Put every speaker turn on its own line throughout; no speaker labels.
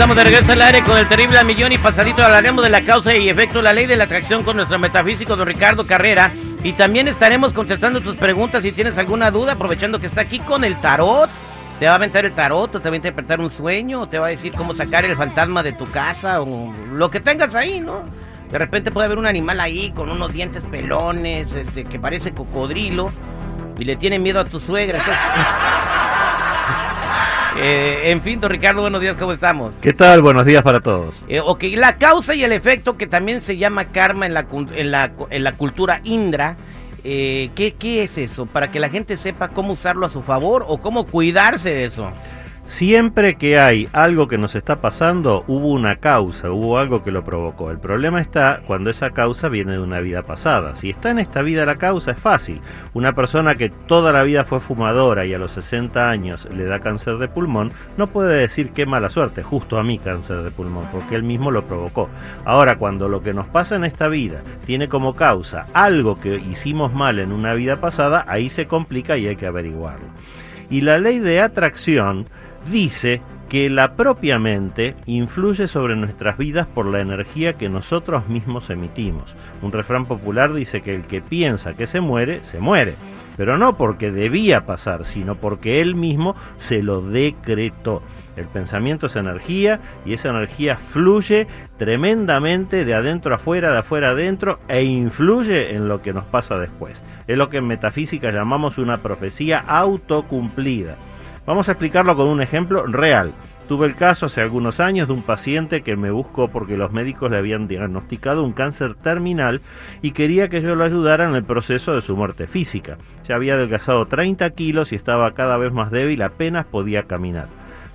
Estamos de regreso al aire con el terrible a millón y pasadito hablaremos de la causa y efecto de la ley de la atracción con nuestro metafísico don Ricardo Carrera y también estaremos contestando tus preguntas si tienes alguna duda aprovechando que está aquí con el tarot. Te va a aventar el tarot o te va a interpretar un sueño o te va a decir cómo sacar el fantasma de tu casa o lo que tengas ahí, ¿no? De repente puede haber un animal ahí con unos dientes pelones, este, que parece cocodrilo y le tiene miedo a tu suegra. Eh, en fin, don Ricardo, buenos días, ¿cómo estamos?
¿Qué tal? Buenos días para todos.
Eh, ok, la causa y el efecto, que también se llama karma en la, en la, en la cultura indra, eh, ¿qué, ¿qué es eso? Para que la gente sepa cómo usarlo a su favor o cómo cuidarse de eso.
Siempre que hay algo que nos está pasando, hubo una causa, hubo algo que lo provocó. El problema está cuando esa causa viene de una vida pasada. Si está en esta vida la causa, es fácil. Una persona que toda la vida fue fumadora y a los 60 años le da cáncer de pulmón, no puede decir qué mala suerte, justo a mí cáncer de pulmón, porque él mismo lo provocó. Ahora, cuando lo que nos pasa en esta vida tiene como causa algo que hicimos mal en una vida pasada, ahí se complica y hay que averiguarlo. Y la ley de atracción dice que la propia mente influye sobre nuestras vidas por la energía que nosotros mismos emitimos. Un refrán popular dice que el que piensa que se muere, se muere. Pero no porque debía pasar, sino porque él mismo se lo decretó. El pensamiento es energía y esa energía fluye tremendamente de adentro afuera, de afuera adentro e influye en lo que nos pasa después. Es lo que en metafísica llamamos una profecía autocumplida. Vamos a explicarlo con un ejemplo real. Tuve el caso hace algunos años de un paciente que me buscó porque los médicos le habían diagnosticado un cáncer terminal y quería que yo lo ayudara en el proceso de su muerte física. Ya había adelgazado 30 kilos y estaba cada vez más débil, apenas podía caminar.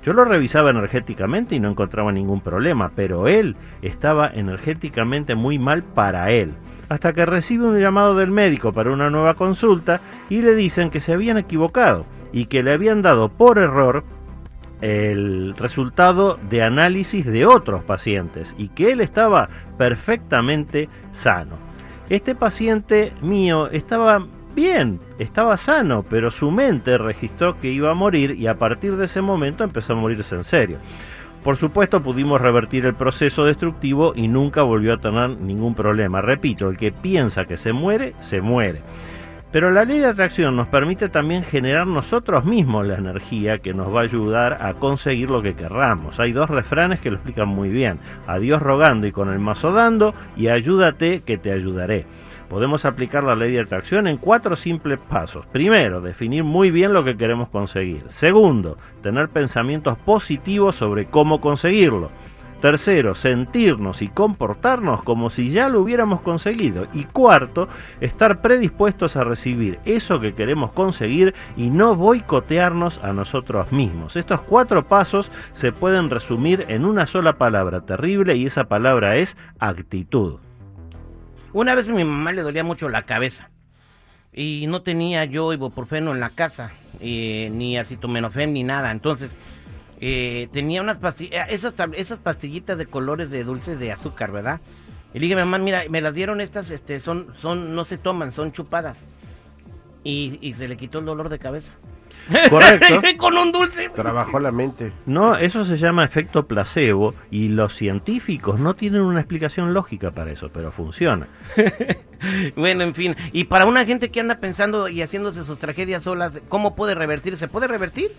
Yo lo revisaba energéticamente y no encontraba ningún problema, pero él estaba energéticamente muy mal para él. Hasta que recibe un llamado del médico para una nueva consulta y le dicen que se habían equivocado y que le habían dado por error el resultado de análisis de otros pacientes y que él estaba perfectamente sano. Este paciente mío estaba bien, estaba sano, pero su mente registró que iba a morir y a partir de ese momento empezó a morirse en serio. Por supuesto pudimos revertir el proceso destructivo y nunca volvió a tener ningún problema. Repito, el que piensa que se muere, se muere. Pero la ley de atracción nos permite también generar nosotros mismos la energía que nos va a ayudar a conseguir lo que querramos. Hay dos refranes que lo explican muy bien. A Dios rogando y con el mazo dando y ayúdate que te ayudaré. Podemos aplicar la ley de atracción en cuatro simples pasos. Primero, definir muy bien lo que queremos conseguir. Segundo, tener pensamientos positivos sobre cómo conseguirlo. Tercero, sentirnos y comportarnos como si ya lo hubiéramos conseguido. Y cuarto, estar predispuestos a recibir eso que queremos conseguir y no boicotearnos a nosotros mismos. Estos cuatro pasos se pueden resumir en una sola palabra terrible y esa palabra es actitud.
Una vez a mi mamá le dolía mucho la cabeza y no tenía yo ibuprofeno en la casa, eh, ni acetaminofén ni nada. Entonces eh, tenía unas pastillas, eh, esas, esas pastillitas de colores de dulces de azúcar, ¿verdad? Y le dije, mamá, mira, me las dieron estas, este, son, son, no se toman, son chupadas. Y, y se le quitó el dolor de cabeza.
Correcto.
Con un dulce.
Trabajó la mente.
No, eso se llama efecto placebo y los científicos no tienen una explicación lógica para eso, pero funciona.
bueno, en fin. Y para una gente que anda pensando y haciéndose sus tragedias solas, ¿cómo puede revertir? ¿Se puede revertir?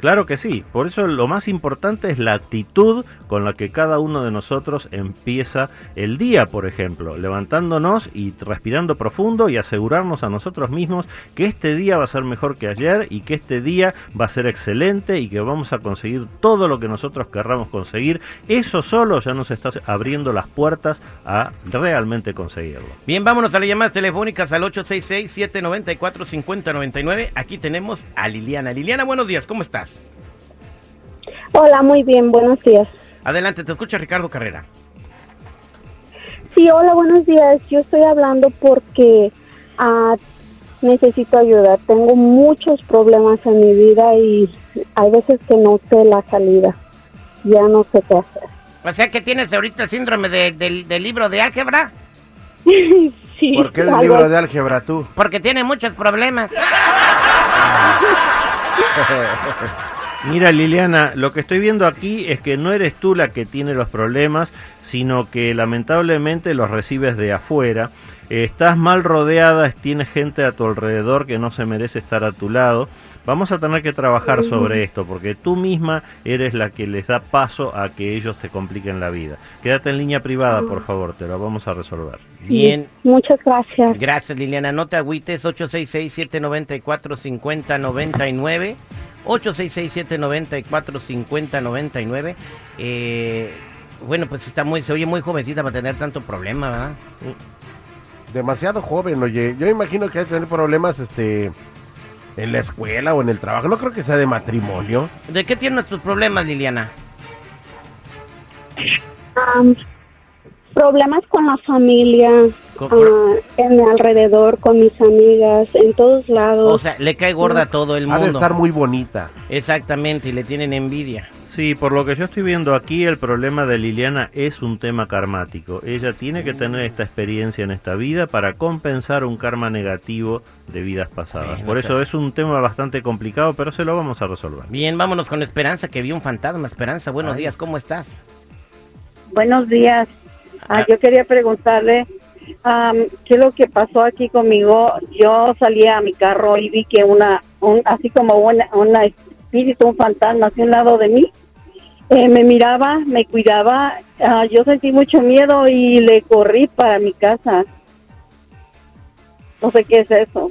Claro que sí, por eso lo más importante es la actitud con la que cada uno de nosotros empieza el día, por ejemplo, levantándonos y respirando profundo y asegurarnos a nosotros mismos que este día va a ser mejor que ayer y que este día va a ser excelente y que vamos a conseguir todo lo que nosotros querramos conseguir. Eso solo ya nos está abriendo las puertas a realmente conseguirlo.
Bien, vámonos a las llamadas telefónicas al 866-794-5099. Aquí tenemos a Liliana. Liliana, buenos días, ¿cómo estás?
Hola, muy bien, buenos días.
Adelante, te escucha Ricardo Carrera.
Sí, hola, buenos días. Yo estoy hablando porque ah, necesito ayuda. Tengo muchos problemas en mi vida y hay veces que no sé la salida. Ya no sé qué hacer.
O sea que tienes ahorita el síndrome del libro de álgebra.
sí.
¿Por qué el libro de álgebra tú?
Porque tiene muchos problemas.
Mira Liliana, lo que estoy viendo aquí es que no eres tú la que tiene los problemas, sino que lamentablemente los recibes de afuera. Estás mal rodeada, tienes gente a tu alrededor que no se merece estar a tu lado. Vamos a tener que trabajar sobre esto porque tú misma eres la que les da paso a que ellos te compliquen la vida. Quédate en línea privada, por favor, te lo vamos a resolver.
Bien.
Muchas gracias.
Gracias, Liliana. No te agüites. 866-794-5099. 866-794-5099. Eh, bueno, pues está muy, se oye muy jovencita para tener tanto problema, ¿verdad?
Demasiado joven, oye. Yo imagino que hay que tener problemas, este, en la escuela o en el trabajo. No creo que sea de matrimonio.
¿De qué tienes tus problemas, Liliana?
Problemas con la familia,
Con-
ah, en mi alrededor, con mis amigas, en todos lados.
O sea, le cae gorda a todo el
Ha de
mundo.
estar muy bonita.
Exactamente, y le tienen envidia.
Sí, por lo que yo estoy viendo aquí, el problema de Liliana es un tema karmático. Ella tiene que tener esta experiencia en esta vida para compensar un karma negativo de vidas pasadas. Por eso
claro.
es un tema bastante complicado, pero se lo vamos a resolver.
Bien, vámonos con Esperanza, que vio un fantasma. Esperanza, buenos días, ¿cómo estás?
Buenos días.
Ah.
Ah, yo quería preguntarle qué es lo que pasó aquí conmigo. Yo salí a mi carro y vi que una, un, así como una, una espíritu, un fantasma hacia un lado de mí, eh, me miraba, me cuidaba. Ah, yo sentí mucho miedo y le corrí para mi casa. No sé qué es eso.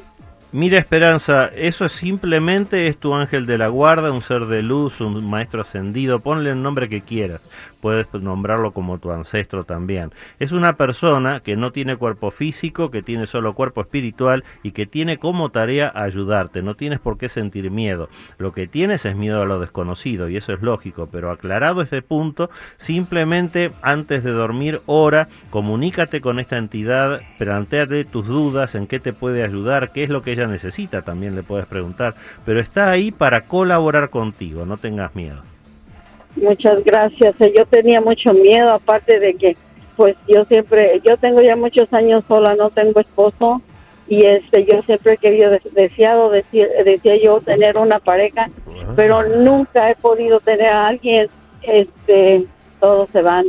Mira Esperanza, eso es simplemente es tu ángel de la guarda, un ser de luz, un maestro ascendido, ponle el nombre que quieras, puedes nombrarlo como tu ancestro también. Es una persona que no tiene cuerpo físico, que tiene solo cuerpo espiritual y que tiene como tarea ayudarte, no tienes por qué sentir miedo. Lo que tienes es miedo a lo desconocido y eso es lógico, pero aclarado ese punto, simplemente antes de dormir ora, comunícate con esta entidad, planteate tus dudas, en qué te puede ayudar, qué es lo que ella necesita, también le puedes preguntar, pero está ahí para colaborar contigo, no tengas miedo.
Muchas gracias. Eh, Yo tenía mucho miedo, aparte de que, pues yo siempre, yo tengo ya muchos años sola, no tengo esposo y este, yo siempre he querido, des- deseado, decir, decía yo, tener una pareja, pero nunca he podido tener a alguien. Este, todos se van.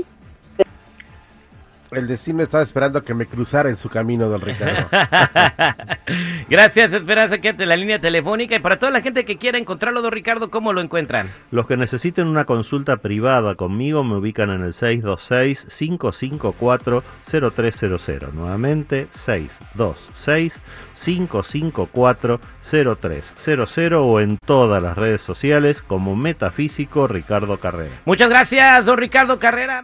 El destino estaba esperando que me cruzara en su camino, don Ricardo.
Gracias, Esperanza, quédate en la línea telefónica. Y para toda la gente que quiera encontrarlo, don Ricardo, ¿cómo lo encuentran?
Los que necesiten una consulta privada conmigo me ubican en el 626-554-0300. Nuevamente, 626-554-0300 o en todas las redes sociales como Metafísico Ricardo Carrera.
Muchas gracias, don Ricardo Carrera.